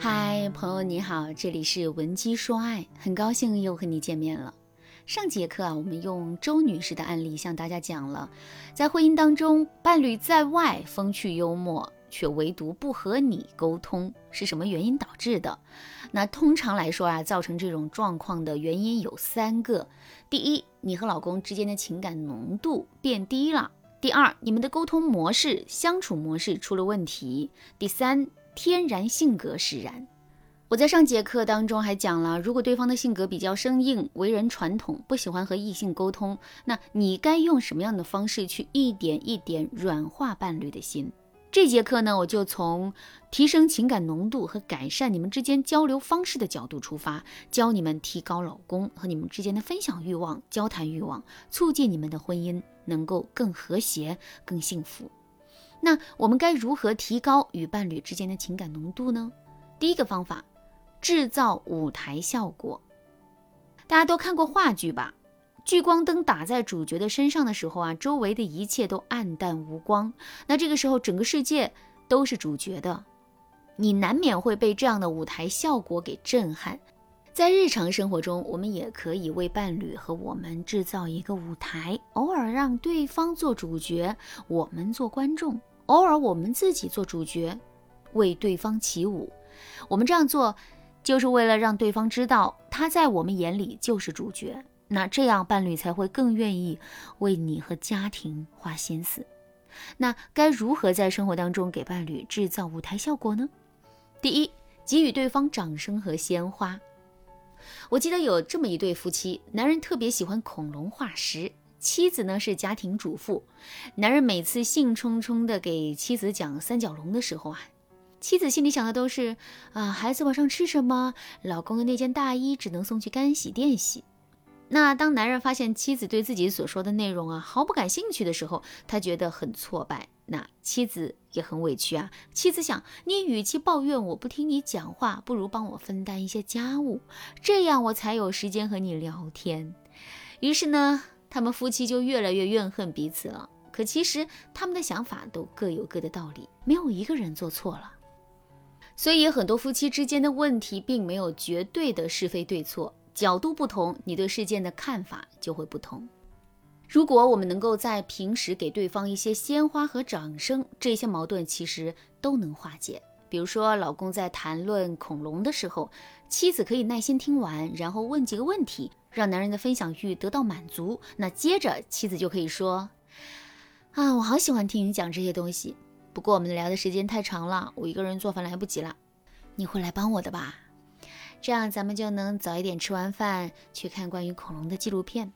嗨，朋友你好，这里是文姬说爱，很高兴又和你见面了。上节课啊，我们用周女士的案例向大家讲了，在婚姻当中，伴侣在外风趣幽默，却唯独不和你沟通，是什么原因导致的？那通常来说啊，造成这种状况的原因有三个：第一，你和老公之间的情感浓度变低了；第二，你们的沟通模式、相处模式出了问题；第三。天然性格使然。我在上节课当中还讲了，如果对方的性格比较生硬，为人传统，不喜欢和异性沟通，那你该用什么样的方式去一点一点软化伴侣的心？这节课呢，我就从提升情感浓度和改善你们之间交流方式的角度出发，教你们提高老公和你们之间的分享欲望、交谈欲望，促进你们的婚姻能够更和谐、更幸福。那我们该如何提高与伴侣之间的情感浓度呢？第一个方法，制造舞台效果。大家都看过话剧吧？聚光灯打在主角的身上的时候啊，周围的一切都暗淡无光。那这个时候，整个世界都是主角的，你难免会被这样的舞台效果给震撼。在日常生活中，我们也可以为伴侣和我们制造一个舞台，偶尔让对方做主角，我们做观众。偶尔我们自己做主角，为对方起舞。我们这样做，就是为了让对方知道他在我们眼里就是主角。那这样伴侣才会更愿意为你和家庭花心思。那该如何在生活当中给伴侣制造舞台效果呢？第一，给予对方掌声和鲜花。我记得有这么一对夫妻，男人特别喜欢恐龙化石。妻子呢是家庭主妇，男人每次兴冲冲地给妻子讲三角龙的时候啊，妻子心里想的都是啊，孩子晚上吃什么？老公的那件大衣只能送去干洗店洗。那当男人发现妻子对自己所说的内容啊毫不感兴趣的时候，他觉得很挫败，那妻子也很委屈啊。妻子想，你与其抱怨我不听你讲话，不如帮我分担一些家务，这样我才有时间和你聊天。于是呢。他们夫妻就越来越怨恨彼此了。可其实他们的想法都各有各的道理，没有一个人做错了。所以很多夫妻之间的问题并没有绝对的是非对错，角度不同，你对事件的看法就会不同。如果我们能够在平时给对方一些鲜花和掌声，这些矛盾其实都能化解。比如说，老公在谈论恐龙的时候，妻子可以耐心听完，然后问几个问题。让男人的分享欲得到满足，那接着妻子就可以说：“啊，我好喜欢听你讲这些东西。不过我们聊的时间太长了，我一个人做饭来不及了，你会来帮我的吧？这样咱们就能早一点吃完饭去看关于恐龙的纪录片。”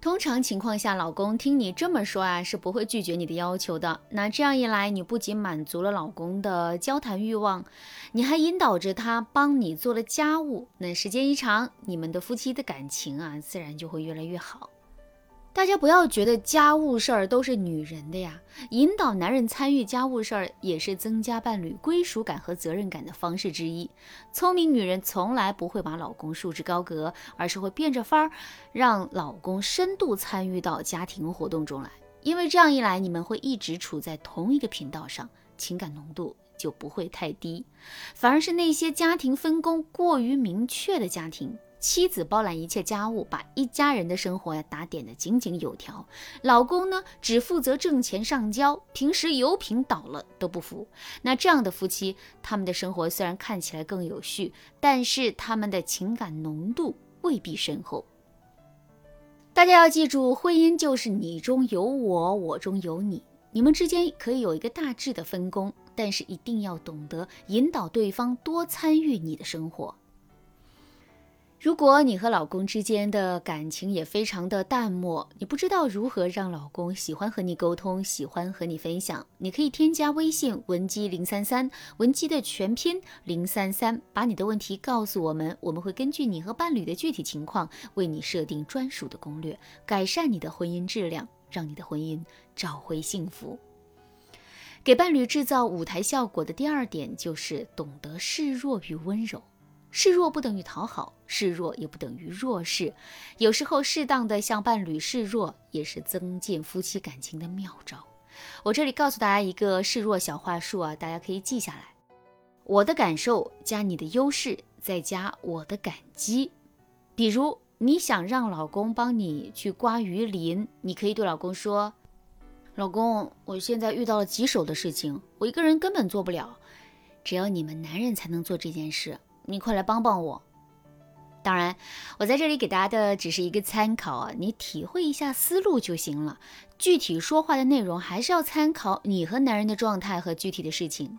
通常情况下，老公听你这么说啊，是不会拒绝你的要求的。那这样一来，你不仅满足了老公的交谈欲望，你还引导着他帮你做了家务。那时间一长，你们的夫妻的感情啊，自然就会越来越好。大家不要觉得家务事儿都是女人的呀，引导男人参与家务事儿也是增加伴侣归属感和责任感的方式之一。聪明女人从来不会把老公束之高阁，而是会变着法儿让老公深度参与到家庭活动中来。因为这样一来，你们会一直处在同一个频道上，情感浓度就不会太低。反而是那些家庭分工过于明确的家庭。妻子包揽一切家务，把一家人的生活呀打点得井井有条。老公呢，只负责挣钱上交，平时油瓶倒了都不扶。那这样的夫妻，他们的生活虽然看起来更有序，但是他们的情感浓度未必深厚。大家要记住，婚姻就是你中有我，我中有你。你们之间可以有一个大致的分工，但是一定要懂得引导对方多参与你的生活。如果你和老公之间的感情也非常的淡漠，你不知道如何让老公喜欢和你沟通，喜欢和你分享，你可以添加微信文姬零三三，文姬的全拼零三三，把你的问题告诉我们，我们会根据你和伴侣的具体情况，为你设定专属的攻略，改善你的婚姻质量，让你的婚姻找回幸福。给伴侣制造舞台效果的第二点就是懂得示弱与温柔。示弱不等于讨好，示弱也不等于弱势。有时候，适当的向伴侣示弱，也是增进夫妻感情的妙招。我这里告诉大家一个示弱小话术啊，大家可以记下来。我的感受加你的优势，再加我的感激。比如你想让老公帮你去刮鱼鳞，你可以对老公说：“老公，我现在遇到了棘手的事情，我一个人根本做不了，只有你们男人才能做这件事，你快来帮帮我。”当然，我在这里给大家的只是一个参考啊，你体会一下思路就行了。具体说话的内容还是要参考你和男人的状态和具体的事情。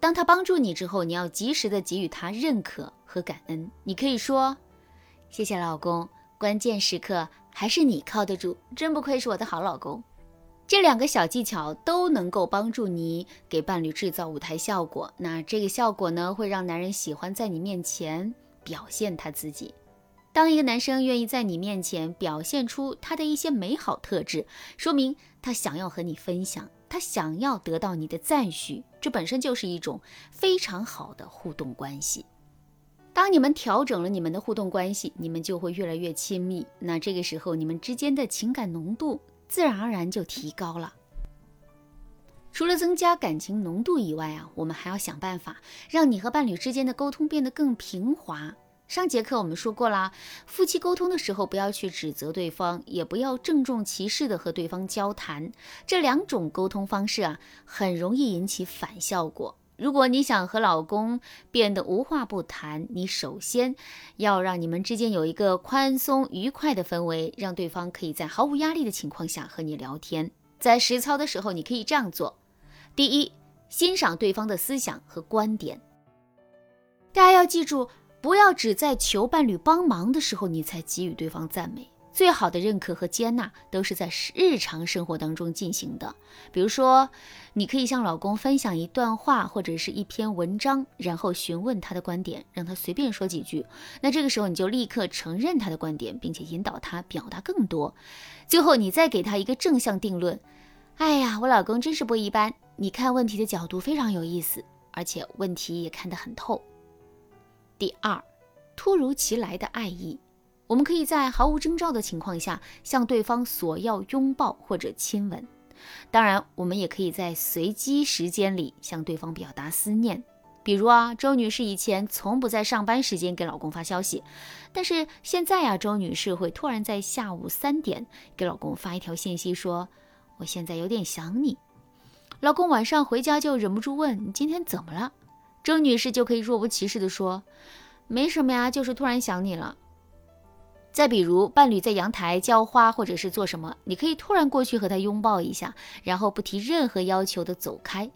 当他帮助你之后，你要及时的给予他认可和感恩。你可以说：“谢谢老公，关键时刻还是你靠得住，真不愧是我的好老公。”这两个小技巧都能够帮助你给伴侣制造舞台效果。那这个效果呢，会让男人喜欢在你面前。表现他自己。当一个男生愿意在你面前表现出他的一些美好特质，说明他想要和你分享，他想要得到你的赞许，这本身就是一种非常好的互动关系。当你们调整了你们的互动关系，你们就会越来越亲密。那这个时候，你们之间的情感浓度自然而然就提高了。除了增加感情浓度以外啊，我们还要想办法让你和伴侣之间的沟通变得更平滑。上节课我们说过啦，夫妻沟通的时候不要去指责对方，也不要郑重其事的和对方交谈，这两种沟通方式啊，很容易引起反效果。如果你想和老公变得无话不谈，你首先要让你们之间有一个宽松愉快的氛围，让对方可以在毫无压力的情况下和你聊天。在实操的时候，你可以这样做。第一，欣赏对方的思想和观点。大家要记住，不要只在求伴侣帮忙的时候，你才给予对方赞美。最好的认可和接纳都是在日常生活当中进行的。比如说，你可以向老公分享一段话或者是一篇文章，然后询问他的观点，让他随便说几句。那这个时候你就立刻承认他的观点，并且引导他表达更多。最后，你再给他一个正向定论。哎呀，我老公真是不一般。你看问题的角度非常有意思，而且问题也看得很透。第二，突如其来的爱意，我们可以在毫无征兆的情况下向对方索要拥抱或者亲吻。当然，我们也可以在随机时间里向对方表达思念。比如啊，周女士以前从不在上班时间给老公发消息，但是现在啊，周女士会突然在下午三点给老公发一条信息，说：“我现在有点想你。”老公晚上回家就忍不住问：“你今天怎么了？”周女士就可以若无其事地说：“没什么呀，就是突然想你了。”再比如，伴侣在阳台浇花或者是做什么，你可以突然过去和他拥抱一下，然后不提任何要求的走开。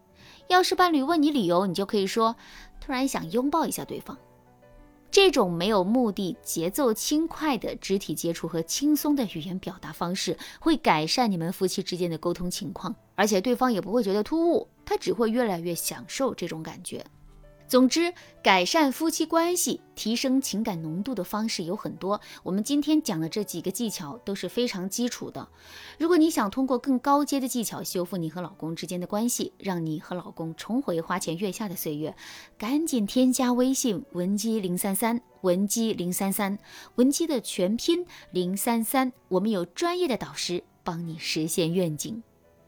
要是伴侣问你理由，你就可以说：“突然想拥抱一下对方。”这种没有目的、节奏轻快的肢体接触和轻松的语言表达方式，会改善你们夫妻之间的沟通情况，而且对方也不会觉得突兀，他只会越来越享受这种感觉。总之，改善夫妻关系、提升情感浓度的方式有很多。我们今天讲的这几个技巧都是非常基础的。如果你想通过更高阶的技巧修复你和老公之间的关系，让你和老公重回花前月下的岁月，赶紧添加微信文姬零三三，文姬零三三，文姬的全拼零三三，我们有专业的导师帮你实现愿景。